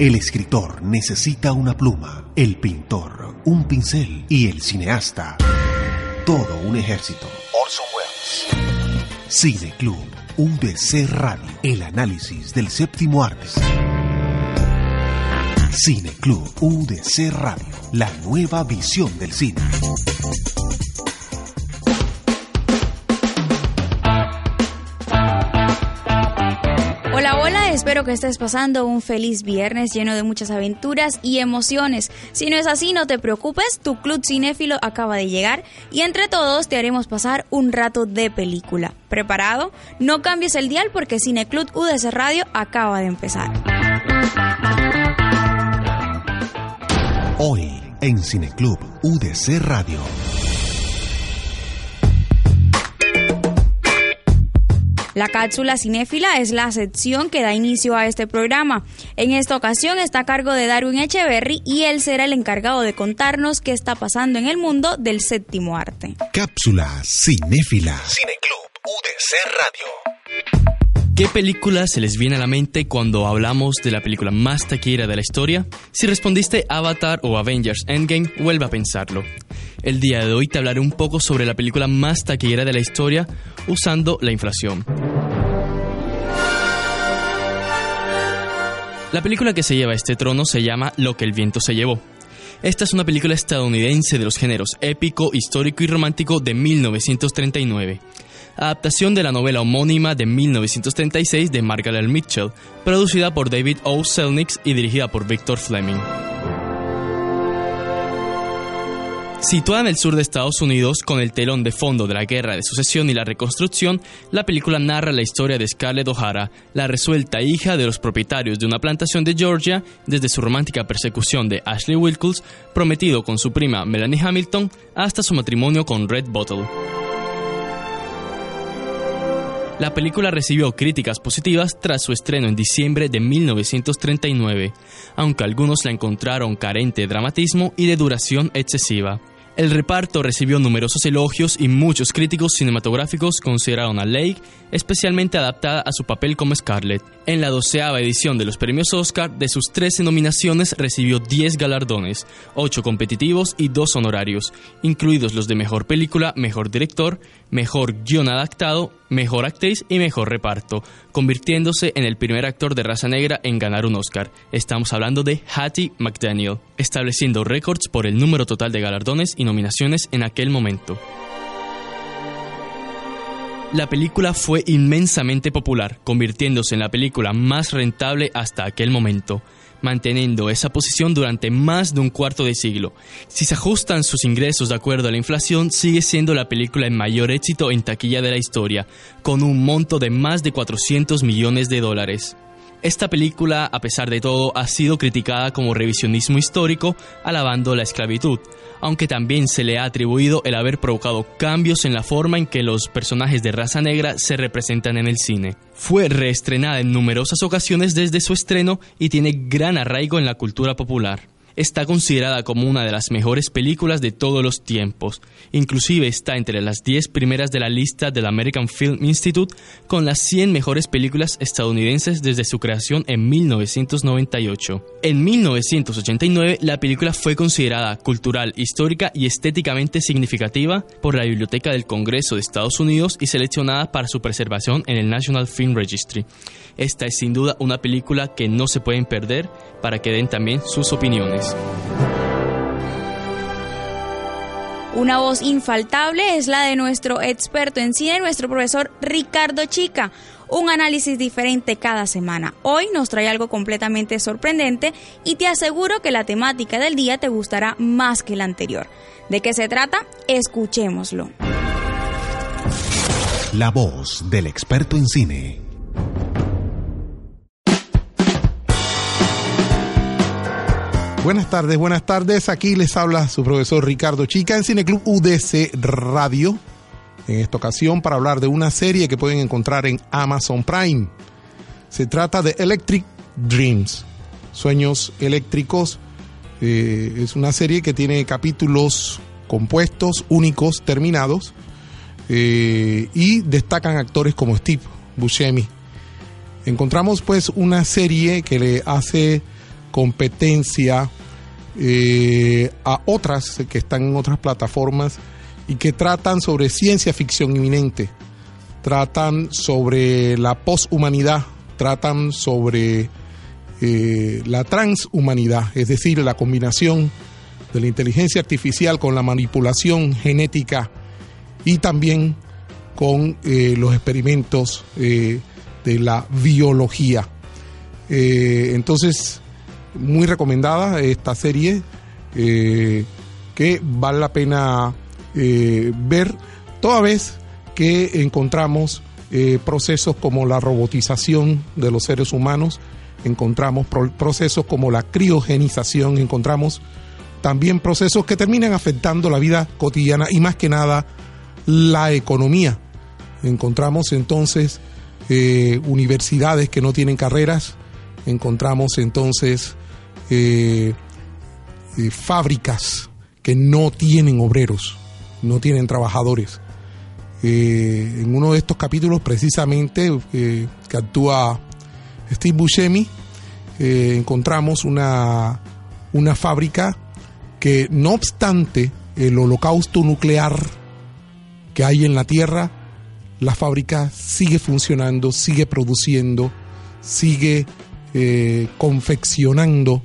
El escritor necesita una pluma, el pintor, un pincel y el cineasta. Todo un ejército. Orson Welles. Cine Club, UDC Radio, el análisis del séptimo arte. Cine Club, UDC Radio, la nueva visión del cine. Espero que estés pasando un feliz viernes lleno de muchas aventuras y emociones. Si no es así, no te preocupes, tu club cinéfilo acaba de llegar y entre todos te haremos pasar un rato de película. ¿Preparado? No cambies el dial porque Cineclub UDC Radio acaba de empezar. Hoy en Cineclub UDC Radio. La cápsula cinéfila es la sección que da inicio a este programa. En esta ocasión está a cargo de Darwin Echeverry y él será el encargado de contarnos qué está pasando en el mundo del séptimo arte. Cápsula cinéfila. Cineclub UDC Radio. ¿Qué película se les viene a la mente cuando hablamos de la película más taquillera de la historia? Si respondiste Avatar o Avengers Endgame, vuelve a pensarlo. El día de hoy te hablaré un poco sobre la película más taquillera de la historia usando la inflación. La película que se lleva este trono se llama Lo que el viento se llevó. Esta es una película estadounidense de los géneros épico, histórico y romántico de 1939 adaptación de la novela homónima de 1936 de Margaret Mitchell, producida por David O. Selnick y dirigida por Victor Fleming. Situada en el sur de Estados Unidos, con el telón de fondo de la Guerra de Sucesión y la Reconstrucción, la película narra la historia de Scarlett O'Hara, la resuelta hija de los propietarios de una plantación de Georgia, desde su romántica persecución de Ashley Wilkes, prometido con su prima Melanie Hamilton, hasta su matrimonio con Red Bottle. La película recibió críticas positivas tras su estreno en diciembre de 1939, aunque algunos la encontraron carente de dramatismo y de duración excesiva. El reparto recibió numerosos elogios y muchos críticos cinematográficos consideraron a Lake especialmente adaptada a su papel como Scarlett. En la doceava edición de los premios Oscar, de sus 13 nominaciones recibió 10 galardones, 8 competitivos y 2 honorarios, incluidos los de Mejor Película, Mejor Director, Mejor Guión Adaptado, Mejor Actriz y Mejor Reparto, convirtiéndose en el primer actor de raza negra en ganar un Oscar. Estamos hablando de Hattie McDaniel, estableciendo récords por el número total de galardones y nominaciones en aquel momento. La película fue inmensamente popular, convirtiéndose en la película más rentable hasta aquel momento, manteniendo esa posición durante más de un cuarto de siglo. Si se ajustan sus ingresos de acuerdo a la inflación, sigue siendo la película en mayor éxito en taquilla de la historia, con un monto de más de 400 millones de dólares. Esta película, a pesar de todo, ha sido criticada como revisionismo histórico, alabando la esclavitud, aunque también se le ha atribuido el haber provocado cambios en la forma en que los personajes de raza negra se representan en el cine. Fue reestrenada en numerosas ocasiones desde su estreno y tiene gran arraigo en la cultura popular está considerada como una de las mejores películas de todos los tiempos. Inclusive está entre las 10 primeras de la lista del American Film Institute con las 100 mejores películas estadounidenses desde su creación en 1998. En 1989 la película fue considerada cultural, histórica y estéticamente significativa por la Biblioteca del Congreso de Estados Unidos y seleccionada para su preservación en el National Film Registry. Esta es sin duda una película que no se pueden perder para que den también sus opiniones. Una voz infaltable es la de nuestro experto en cine, nuestro profesor Ricardo Chica. Un análisis diferente cada semana. Hoy nos trae algo completamente sorprendente y te aseguro que la temática del día te gustará más que la anterior. ¿De qué se trata? Escuchémoslo. La voz del experto en cine. Buenas tardes, buenas tardes. Aquí les habla su profesor Ricardo Chica en Cineclub UDC Radio. En esta ocasión para hablar de una serie que pueden encontrar en Amazon Prime. Se trata de Electric Dreams, Sueños Eléctricos. Eh, es una serie que tiene capítulos compuestos, únicos, terminados. Eh, y destacan actores como Steve Buscemi. Encontramos pues una serie que le hace competencia eh, a otras que están en otras plataformas y que tratan sobre ciencia ficción inminente, tratan sobre la poshumanidad, tratan sobre eh, la transhumanidad, es decir, la combinación de la inteligencia artificial con la manipulación genética y también con eh, los experimentos de la biología. entonces, muy recomendada esta serie eh, que vale la pena eh, ver toda vez que encontramos eh, procesos como la robotización de los seres humanos, encontramos procesos como la criogenización, encontramos también procesos que terminan afectando la vida cotidiana y más que nada la economía. Encontramos entonces universidades que no tienen carreras, encontramos entonces eh, eh, fábricas que no tienen obreros, no tienen trabajadores. Eh, en uno de estos capítulos, precisamente, que actúa Steve Buscemi, encontramos una, una fábrica que, no obstante el holocausto nuclear que hay en la Tierra, la fábrica sigue funcionando, sigue produciendo, sigue confeccionando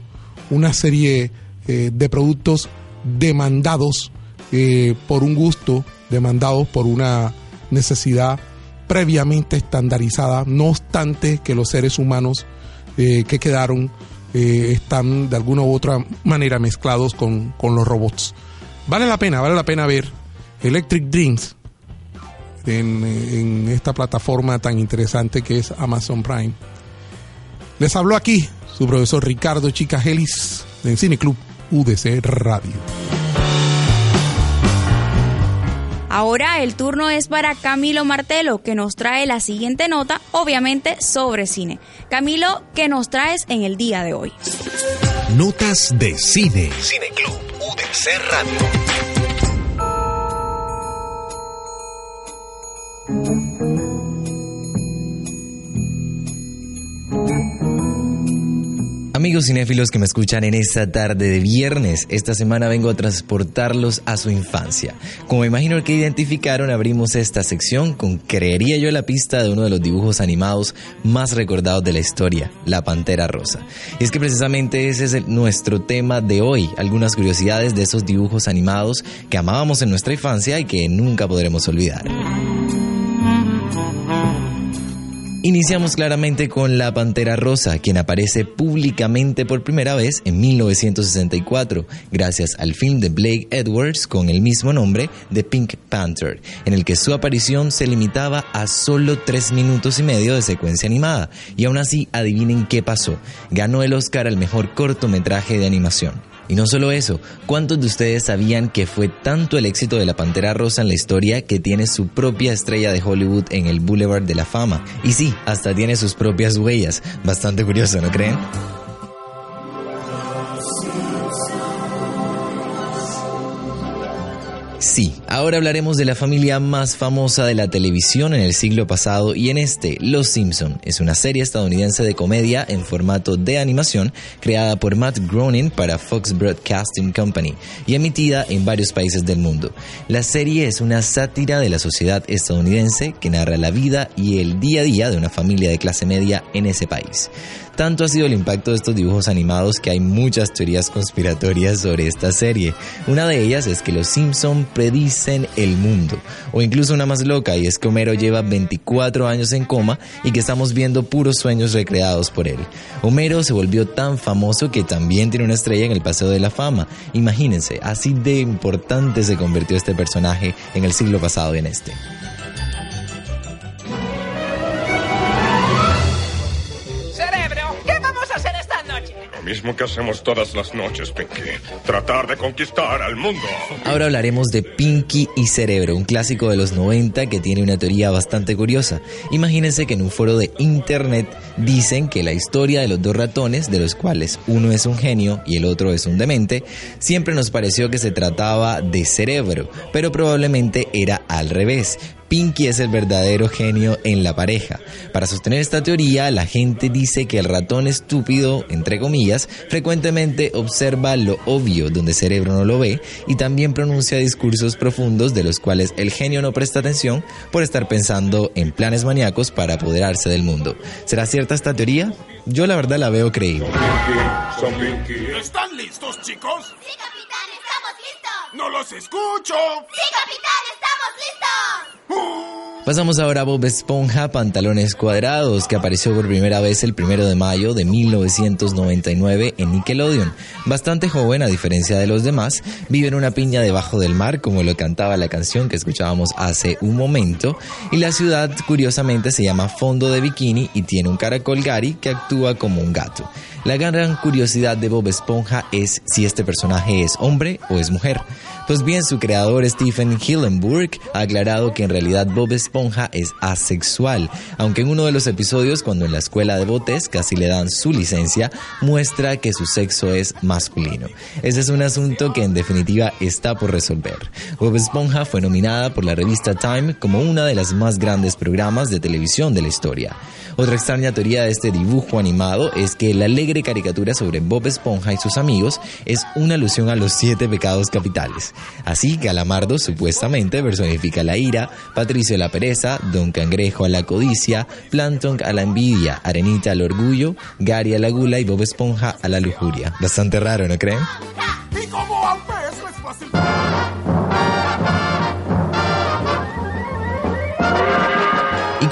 una serie eh, de productos demandados eh, por un gusto, demandados por una necesidad previamente estandarizada, no obstante que los seres humanos eh, que quedaron están de alguna u otra manera mezclados con, los robots. Vale la pena, vale la pena ver Electric Dreams en, en esta plataforma tan interesante que es Amazon Prime. Les hablo aquí su profesor Ricardo Chicagelis en Cine Club UDC Radio. Ahora el turno es para Camilo Martelo, que nos trae la siguiente nota, obviamente sobre cine. Camilo, ¿qué nos traes en el día de hoy? Notas de cine. Cine Club UDC Radio. Cinéfilos que me escuchan en esta tarde de viernes, esta semana vengo a transportarlos a su infancia. Como imagino que identificaron, abrimos esta sección con, creería yo, la pista de uno de los dibujos animados más recordados de la historia, La Pantera Rosa. Y es que precisamente ese es nuestro tema de hoy, algunas curiosidades de esos dibujos animados que amábamos en nuestra infancia y que nunca podremos olvidar. Iniciamos claramente con la Pantera Rosa, quien aparece públicamente por primera vez en 1964, gracias al film de Blake Edwards con el mismo nombre de Pink Panther, en el que su aparición se limitaba a solo tres minutos y medio de secuencia animada, y aún así adivinen qué pasó, ganó el Oscar al mejor cortometraje de animación. Y no solo eso, ¿cuántos de ustedes sabían que fue tanto el éxito de la Pantera Rosa en la historia que tiene su propia estrella de Hollywood en el Boulevard de la Fama? Y sí, hasta tiene sus propias huellas. Bastante curioso, ¿no creen? Sí, ahora hablaremos de la familia más famosa de la televisión en el siglo pasado y en este, Los Simpson. Es una serie estadounidense de comedia en formato de animación creada por Matt Groening para Fox Broadcasting Company y emitida en varios países del mundo. La serie es una sátira de la sociedad estadounidense que narra la vida y el día a día de una familia de clase media en ese país. Tanto ha sido el impacto de estos dibujos animados que hay muchas teorías conspiratorias sobre esta serie. Una de ellas es que los Simpson predicen el mundo, o incluso una más loca, y es que Homero lleva 24 años en coma y que estamos viendo puros sueños recreados por él. Homero se volvió tan famoso que también tiene una estrella en el Paseo de la Fama. Imagínense, así de importante se convirtió este personaje en el siglo pasado y en este. Mismo que hacemos todas las noches, Pinky. Tratar de conquistar al mundo. Ahora hablaremos de Pinky y Cerebro, un clásico de los 90 que tiene una teoría bastante curiosa. Imagínense que en un foro de internet dicen que la historia de los dos ratones, de los cuales uno es un genio y el otro es un demente, siempre nos pareció que se trataba de cerebro, pero probablemente era al revés. Pinky es el verdadero genio en la pareja. Para sostener esta teoría, la gente dice que el ratón estúpido, entre comillas, frecuentemente observa lo obvio donde cerebro no lo ve y también pronuncia discursos profundos de los cuales el genio no presta atención por estar pensando en planes maníacos para apoderarse del mundo. ¿Será cierta esta teoría? Yo la verdad la veo creíble. ¿Están listos, chicos? Sí, capitán, estamos listos. ¡No los escucho! Sí, capitán, estamos listos. Pasamos ahora a Bob Esponja Pantalones Cuadrados, que apareció por primera vez el primero de mayo de 1999 en Nickelodeon. Bastante joven, a diferencia de los demás, vive en una piña debajo del mar, como lo cantaba la canción que escuchábamos hace un momento, y la ciudad, curiosamente, se llama Fondo de Bikini y tiene un caracol Gary que actúa como un gato. La gran curiosidad de Bob Esponja es si este personaje es hombre o es mujer. Pues bien, su creador Stephen Hillenburg ha aclarado que en realidad Bob Esponja es asexual, aunque en uno de los episodios, cuando en la escuela de botes casi le dan su licencia, muestra que su sexo es masculino. Ese es un asunto que en definitiva está por resolver. Bob Esponja fue nominada por la revista Time como una de las más grandes programas de televisión de la historia. Otra extraña teoría de este dibujo animado es que la alegre caricatura sobre Bob Esponja y sus amigos es una alusión a los siete pecados capitales. Así, Calamardo supuestamente personifica la ira, Patricio la pereza, Don Cangrejo a la codicia, Plankton a la envidia, Arenita al orgullo, Gary a la gula y Bob Esponja a la lujuria. Bastante raro, ¿no creen? ¿Y cómo es fácil?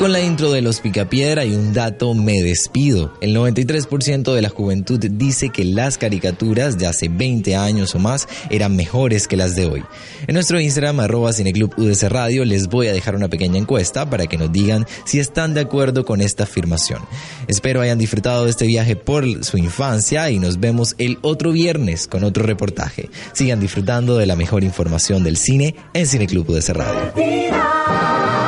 Con la intro de los Picapiedra y un dato me despido. El 93% de la juventud dice que las caricaturas de hace 20 años o más eran mejores que las de hoy. En nuestro Instagram arroba Cineclub UDC Radio les voy a dejar una pequeña encuesta para que nos digan si están de acuerdo con esta afirmación. Espero hayan disfrutado de este viaje por su infancia y nos vemos el otro viernes con otro reportaje. Sigan disfrutando de la mejor información del cine en Cineclub UDC Radio.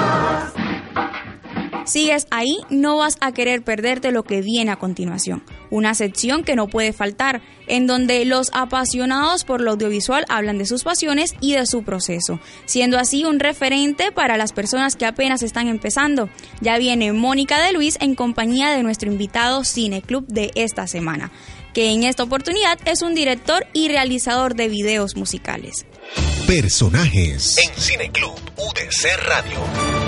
Sigues ahí, no vas a querer perderte lo que viene a continuación. Una sección que no puede faltar, en donde los apasionados por lo audiovisual hablan de sus pasiones y de su proceso, siendo así un referente para las personas que apenas están empezando. Ya viene Mónica de Luis en compañía de nuestro invitado Cineclub de esta semana, que en esta oportunidad es un director y realizador de videos musicales. Personajes en Cineclub UDC Radio.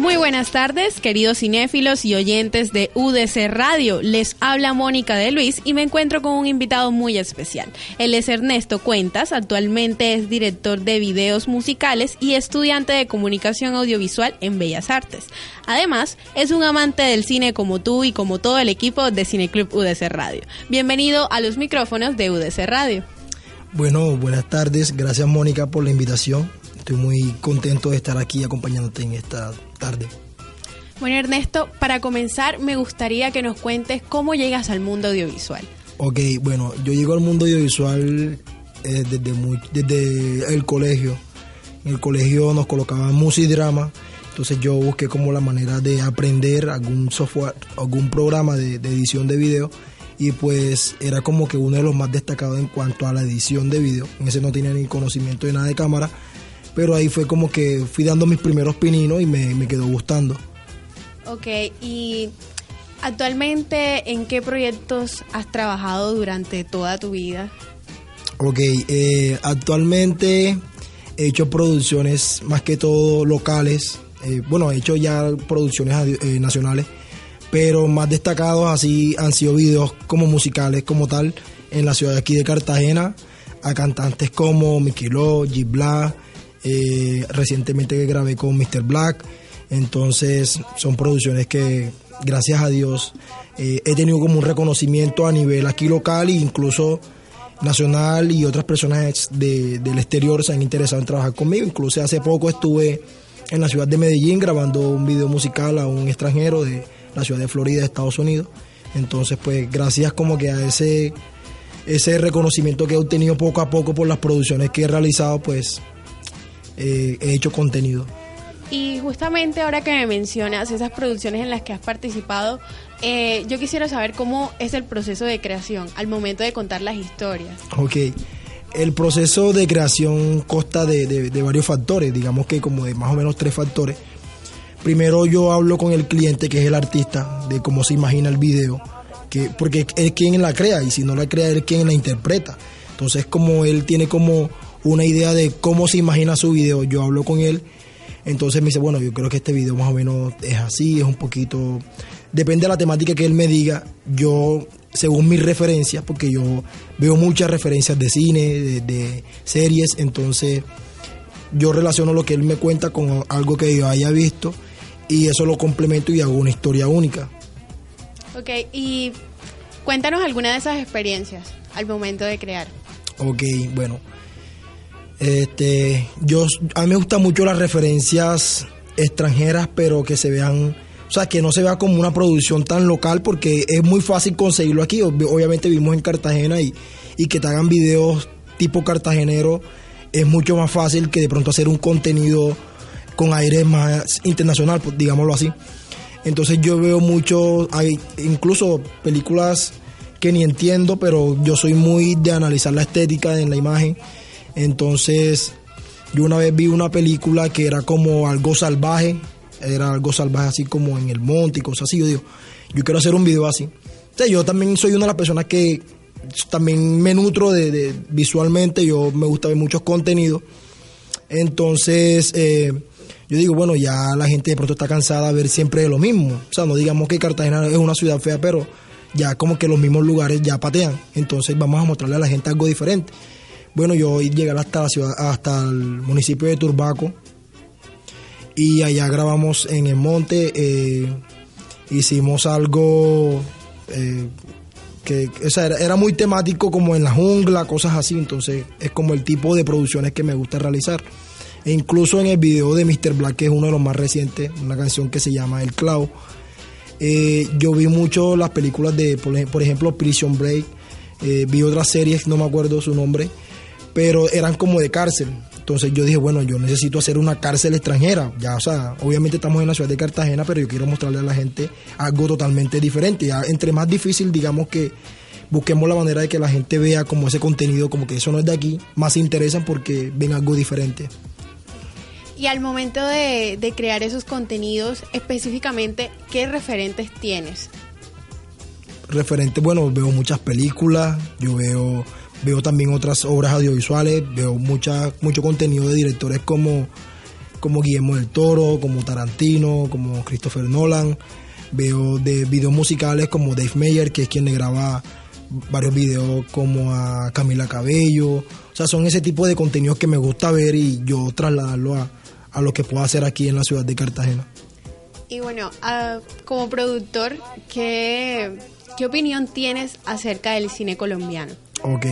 Muy buenas tardes, queridos cinéfilos y oyentes de UDC Radio. Les habla Mónica de Luis y me encuentro con un invitado muy especial. Él es Ernesto Cuentas, actualmente es director de videos musicales y estudiante de comunicación audiovisual en Bellas Artes. Además, es un amante del cine como tú y como todo el equipo de Cineclub UDC Radio. Bienvenido a los micrófonos de UDC Radio. Bueno, buenas tardes. Gracias Mónica por la invitación. Estoy muy contento de estar aquí acompañándote en esta tarde. Bueno, Ernesto, para comenzar me gustaría que nos cuentes cómo llegas al mundo audiovisual. Ok, bueno, yo llego al mundo audiovisual eh, desde, muy, desde el colegio. En el colegio nos colocaban música y drama, entonces yo busqué como la manera de aprender algún software, algún programa de, de edición de video y pues era como que uno de los más destacados en cuanto a la edición de video. En ese no tenía ni conocimiento de nada de cámara, pero ahí fue como que fui dando mis primeros pininos y me, me quedó gustando. Ok, y actualmente, ¿en qué proyectos has trabajado durante toda tu vida? Ok, eh, actualmente he hecho producciones más que todo locales. Eh, bueno, he hecho ya producciones eh, nacionales, pero más destacados así han sido videos como musicales como tal en la ciudad de aquí de Cartagena a cantantes como Miquelo, G Black, eh, recientemente grabé con Mr. Black. Entonces son producciones que, gracias a Dios, eh, he tenido como un reconocimiento a nivel aquí local e incluso nacional y otras personas de, del exterior se han interesado en trabajar conmigo. Incluso hace poco estuve en la ciudad de Medellín grabando un video musical a un extranjero de la ciudad de Florida, Estados Unidos. Entonces, pues gracias como que a ese, ese reconocimiento que he obtenido poco a poco por las producciones que he realizado, pues eh, he hecho contenido. Y justamente ahora que me mencionas esas producciones en las que has participado, eh, yo quisiera saber cómo es el proceso de creación al momento de contar las historias. Ok, el proceso de creación consta de, de- de varios factores, digamos que como de más o menos tres factores. Primero yo hablo con el cliente, que es el artista, de cómo se imagina el video, que, porque es quien la crea y si no la crea, él es quien la interpreta. Entonces como él tiene como una idea de cómo se imagina su video, yo hablo con él, entonces me dice, bueno, yo creo que este video más o menos es así, es un poquito... Depende de la temática que él me diga, yo, según mis referencias, porque yo veo muchas referencias de cine, de, de series, entonces yo relaciono lo que él me cuenta con algo que yo haya visto y eso lo complemento y hago una historia única. Ok, y cuéntanos alguna de esas experiencias al momento de crear. Ok, bueno. Este, yo, a mí me gustan mucho las referencias extranjeras, pero que se vean, o sea, que no se vea como una producción tan local, porque es muy fácil conseguirlo aquí. Ob- Obviamente vivimos en Cartagena y, y que te hagan videos tipo cartagenero es mucho más fácil que de pronto hacer un contenido con aire más internacional, pues, digámoslo así. Entonces yo veo mucho, hay incluso películas que ni entiendo, pero yo soy muy de analizar la estética en la imagen. Entonces yo una vez vi una película que era como algo salvaje, era algo salvaje así como en el monte y cosas así. Yo digo, yo quiero hacer un video así. O sea, yo también soy una de las personas que también me nutro de, visualmente, yo me gusta ver muchos contenidos. Entonces, eh, yo digo, bueno, ya la gente de pronto está cansada de ver siempre lo mismo. O sea, no digamos que Cartagena es una ciudad fea, pero ya como que los mismos lugares ya patean. Entonces vamos a mostrarle a la gente algo diferente. Bueno, yo llegué hasta la ciudad, hasta el municipio de Turbaco y allá grabamos en el monte. eh, hicimos algo eh, que o sea, era, muy temático como en la jungla, cosas así. Entonces es como el tipo de producciones que me gusta realizar. E incluso en el video de Mr. Black, que es uno de los más recientes, una canción que se llama El Clavo. eh, yo vi mucho las películas de, por ejemplo, Prison Break. eh, vi otras series, no me acuerdo su nombre, pero eran como de cárcel. Entonces yo dije, bueno, yo necesito hacer una cárcel extranjera. Ya, o sea, obviamente estamos en la ciudad de Cartagena, pero yo quiero mostrarle a la gente algo totalmente diferente. Ya, entre más difícil, digamos que busquemos la manera de que la gente vea como ese contenido, como que eso no es de aquí, más se interesan porque ven algo diferente. Y al momento de, de crear esos contenidos, específicamente, ¿qué referentes tienes? referente, bueno, veo muchas películas, yo veo veo también otras obras audiovisuales, veo mucha, mucho contenido de directores como, como Guillermo del Toro, como Tarantino, como Christopher Nolan, veo de videos musicales como Dave Meyer, que es quien le graba varios videos como a Camila Cabello, o sea, son ese tipo de contenidos que me gusta ver y yo trasladarlo a, a lo que puedo hacer aquí en la ciudad de Cartagena. Y bueno, ah, como productor, ¿qué, ¿qué opinión tienes acerca del cine colombiano? Ok.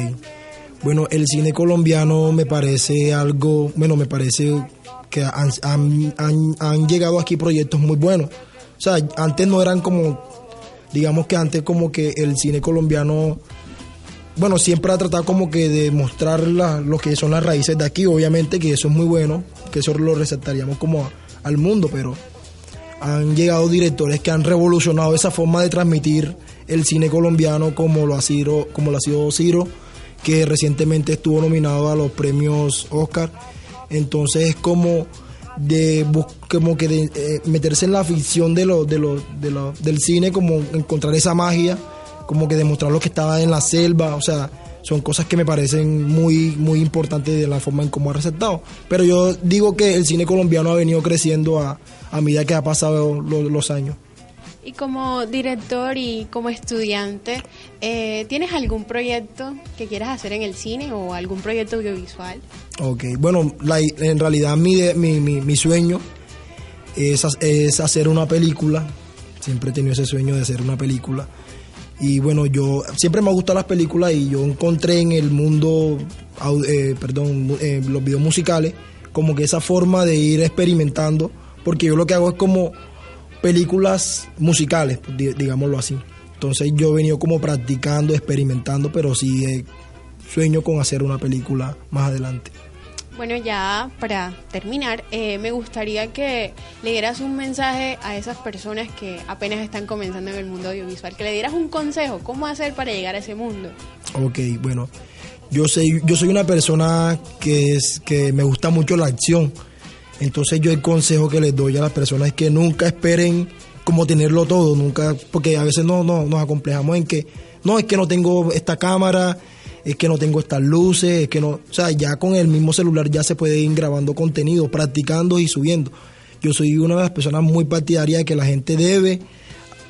Bueno, el cine colombiano me parece algo, bueno, me parece que han, han- han- llegado aquí proyectos muy buenos. O sea, antes no eran como, digamos que antes como que el cine colombiano, bueno, siempre ha tratado como que de mostrar la- lo que son las raíces de aquí, obviamente que eso es muy bueno, que eso lo resaltaríamos como al mundo, pero han llegado directores que han revolucionado esa forma de transmitir el cine colombiano como lo ha sido, como lo ha sido Ciro, que recientemente estuvo nominado a los premios Oscar. Entonces es como de como que de, eh, meterse en la ficción de lo, de lo, de lo- del cine, como encontrar esa magia, como que demostrar lo que estaba en la selva, o sea, son cosas que me parecen muy, muy importantes de la forma en cómo ha resaltado. Pero yo digo que el cine colombiano ha venido creciendo a, a medida que ha pasado lo- los años. Y como director y como estudiante, eh, ¿tienes algún proyecto que quieras hacer en el cine o algún proyecto audiovisual? Ok, bueno, la- en realidad mi, mi, mi, mi sueño es, es hacer una película. Siempre he tenido ese sueño de hacer una película. Y bueno, yo siempre me gustan las películas y yo encontré en el mundo, eh, perdón, eh, los videos musicales, como que esa forma de ir experimentando, porque yo lo que hago es como películas musicales, di- digámoslo así. Entonces yo he venido como practicando, experimentando, pero sí eh, sueño con hacer una película más adelante. Bueno, ya para terminar, eh, me gustaría que le dieras un mensaje a esas personas que apenas están comenzando en el mundo audiovisual, que le dieras un consejo, cómo hacer para llegar a ese mundo. Ok, bueno, yo soy, yo soy una persona que, es, que me gusta mucho la acción. Entonces yo el consejo que les doy a las personas es que nunca esperen como tenerlo todo, nunca, porque a veces no, no nos acomplejamos en que, no, es que no tengo esta cámara, es que no tengo estas luces, es que no, o sea, ya con el mismo celular ya se puede ir grabando contenido, practicando y subiendo. Yo soy una de las personas muy partidarias de que la gente debe,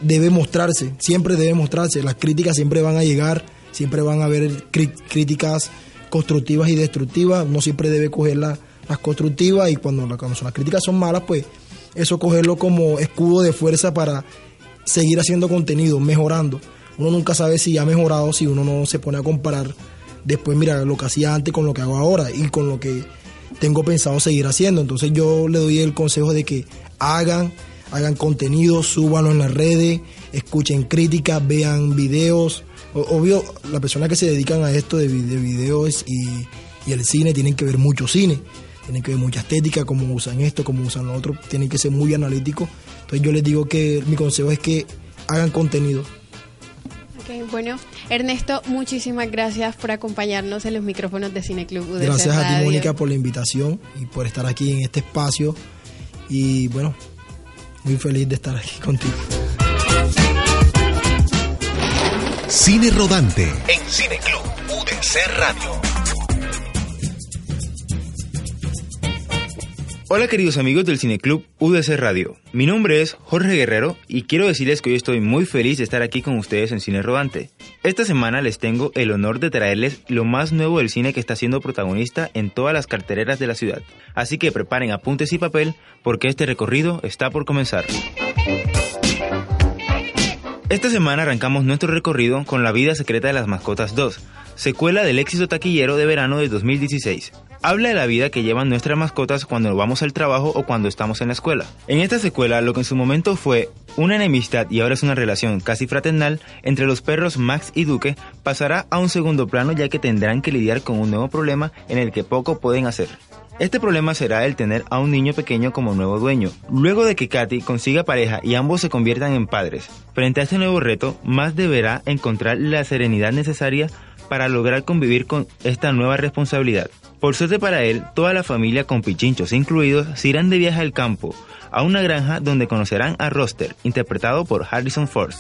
debe mostrarse, siempre debe mostrarse. Las críticas siempre van a llegar, siempre van a haber críticas constructivas y destructivas. Uno siempre debe coger la- las constructivas y cuando, las críticas son malas, pues eso cogerlo como escudo de fuerza para seguir haciendo contenido, mejorando. Uno nunca sabe si ha mejorado si uno no se pone a comparar después, mira, lo que hacía antes con lo que hago ahora y con lo que tengo pensado seguir haciendo. Entonces yo le doy el consejo de que hagan, hagan contenido, súbanlo en las redes, escuchen críticas, vean videos. Obvio, las personas que se dedican a esto de videos y, y el cine tienen que ver mucho cine, tienen que ver mucha estética, cómo usan esto, cómo usan lo otro, tienen que ser muy analíticos. Entonces yo les digo que mi consejo es que hagan contenido. Ok, bueno, Ernesto, muchísimas gracias por acompañarnos en los micrófonos de Cineclub UDC Gracias a ti. Mónica, por la invitación y por estar aquí en este espacio. Y bueno, muy feliz de estar aquí contigo. Cine Rodante, En Cineclub UDC Radio. Hola queridos amigos del Cineclub UDC Radio. Mi nombre es Jorge Guerrero y quiero decirles que hoy estoy muy feliz de estar aquí con ustedes en Cine Rodante. Esta semana les tengo el honor de traerles lo más nuevo del cine que está siendo protagonista en todas las carteleras de la ciudad. Así que preparen apuntes y papel porque este recorrido está por comenzar. Esta semana arrancamos nuestro recorrido con La vida secreta de las mascotas 2, secuela del éxito taquillero de verano de 2016. Habla de la vida que llevan nuestras mascotas cuando vamos al trabajo o cuando estamos en la escuela. En esta secuela, lo que en su momento fue una enemistad y ahora es una relación casi fraternal entre los perros Max y Duque, pasará a un segundo plano ya que tendrán que lidiar con un nuevo problema en el que poco pueden hacer. Este problema será el tener a un niño pequeño como nuevo dueño. Luego de que Katy consiga pareja y ambos se conviertan en padres, frente a este nuevo reto, Max deberá encontrar la serenidad necesaria para lograr convivir con esta nueva responsabilidad. Por suerte para él, toda la familia con pichinchos incluidos se irán de viaje al campo, a una granja donde conocerán a Roster, interpretado por Harrison Ford,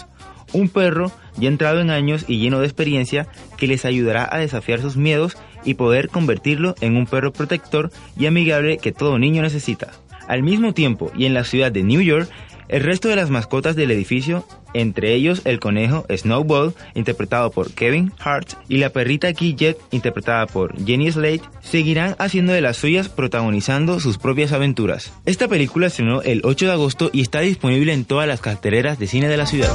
un perro ya entrado en años y lleno de experiencia que les ayudará a desafiar sus miedos y poder convertirlo en un perro protector y amigable que todo niño necesita. Al mismo tiempo, y en la ciudad de New York, el resto de las mascotas del edificio, entre ellos el conejo Snowball, interpretado por Kevin Hart, y la perrita Jet, interpretada por Jenny Slate, seguirán haciendo de las suyas protagonizando sus propias aventuras. Esta película estrenó el 8 de agosto y está disponible en todas las carteleras de cine de la ciudad.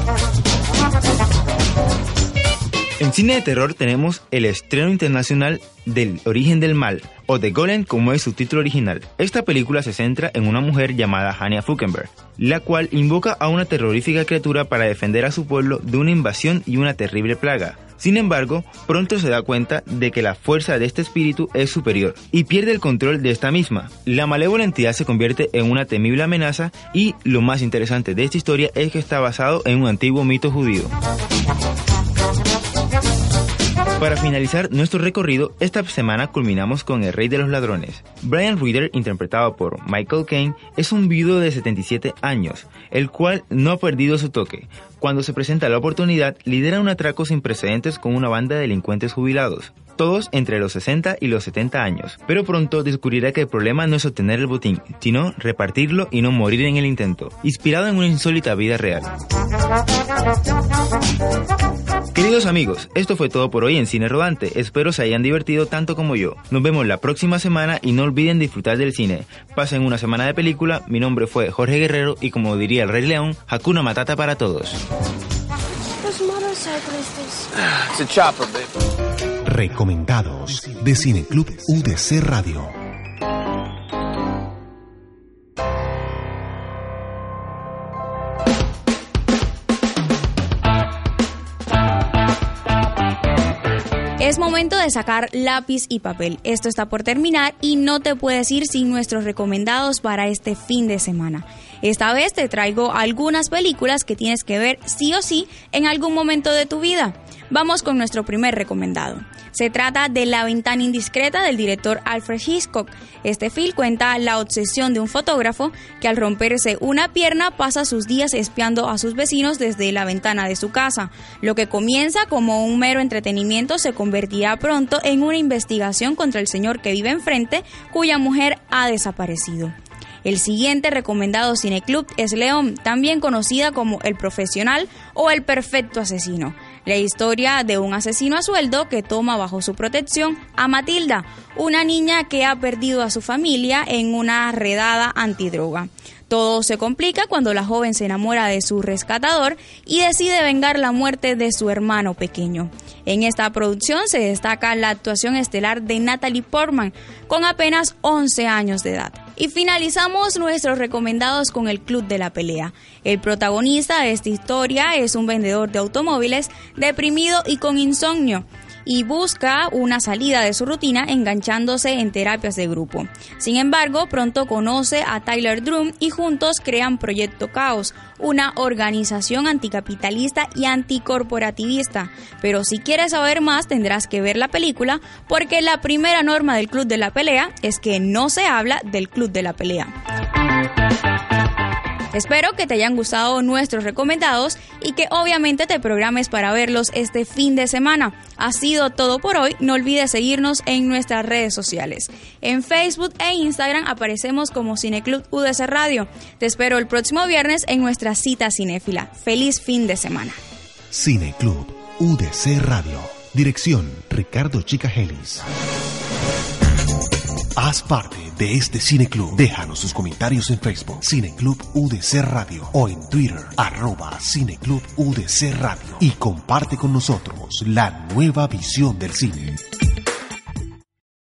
En cine de terror tenemos el estreno internacional del Origen del Mal, o The Golem como es su título original. Esta película se centra en una mujer llamada Hania Fuckenberg, la cual invoca a una terrorífica criatura para defender a su pueblo de una invasión y una terrible plaga. Sin embargo, pronto se da cuenta de que la fuerza de este espíritu es superior y pierde el control de esta misma. La malévola entidad se convierte en una temible amenaza y lo más interesante de esta historia es que está basado en un antiguo mito judío. Para finalizar nuestro recorrido, esta semana culminamos con El Rey de los Ladrones. Brian Reader, interpretado por Michael Caine, es un viudo de 77 años, el cual no ha perdido su toque. Cuando se presenta la oportunidad, lidera un atraco sin precedentes con una banda de delincuentes jubilados, todos entre los 60 y los 70 años. Pero pronto descubrirá que el problema no es obtener el botín, sino repartirlo y no morir en el intento, inspirado en una insólita vida real. Queridos amigos, esto fue todo por hoy en Cine Rodante. Espero se hayan divertido tanto como yo. Nos vemos la próxima semana y no olviden disfrutar del cine. Pasen una semana de película. Mi nombre fue Jorge Guerrero y como diría el Rey León, Hakuna Matata para todos. Recomendados de Cineclub UDC Radio. Es momento de sacar lápiz y papel. Esto está por terminar y no te puedes ir sin nuestros recomendados para este fin de semana. Esta vez te traigo algunas películas que tienes que ver sí o sí en algún momento de tu vida. Vamos con nuestro primer recomendado. Se trata de La ventana indiscreta del director Alfred Hitchcock. Este film cuenta la obsesión de un fotógrafo que al romperse una pierna pasa sus días espiando a sus vecinos desde la ventana de su casa. Lo que comienza como un mero entretenimiento se convertirá pronto en una investigación contra el señor que vive enfrente cuya mujer ha desaparecido. El siguiente recomendado cineclub es León, también conocida como El Profesional o El Perfecto Asesino. La historia de un asesino a sueldo que toma bajo su protección a Matilda, una niña que ha perdido a su familia en una redada antidroga. Todo se complica cuando la joven se enamora de su rescatador y decide vengar la muerte de su hermano pequeño. En esta producción se destaca la actuación estelar de Natalie Portman, con apenas 11 años de edad. Y finalizamos nuestros recomendados con el Club de la Pelea. El protagonista de esta historia es un vendedor de automóviles deprimido y con insomnio y busca una salida de su rutina enganchándose en terapias de grupo. Sin embargo, pronto conoce a Tyler Drum y juntos crean Proyecto Caos, una organización anticapitalista y anticorporativista. Pero si quieres saber más tendrás que ver la película porque la primera norma del Club de la Pelea es que no se habla del Club de la Pelea. Espero que te hayan gustado nuestros recomendados y que obviamente te programes para verlos este fin de semana. Ha sido todo por hoy. No olvides seguirnos en nuestras redes sociales. En Facebook e Instagram aparecemos como Cineclub UDC Radio. Te espero el próximo viernes en nuestra cita cinéfila. Feliz fin de semana. Cineclub UDC Radio. Dirección Ricardo Chicajelis. Haz parte de este Cineclub. Déjanos sus comentarios en Facebook, Cineclub UDC Radio, o en Twitter, arroba Cineclub UDC Radio. Y comparte con nosotros la nueva visión del cine.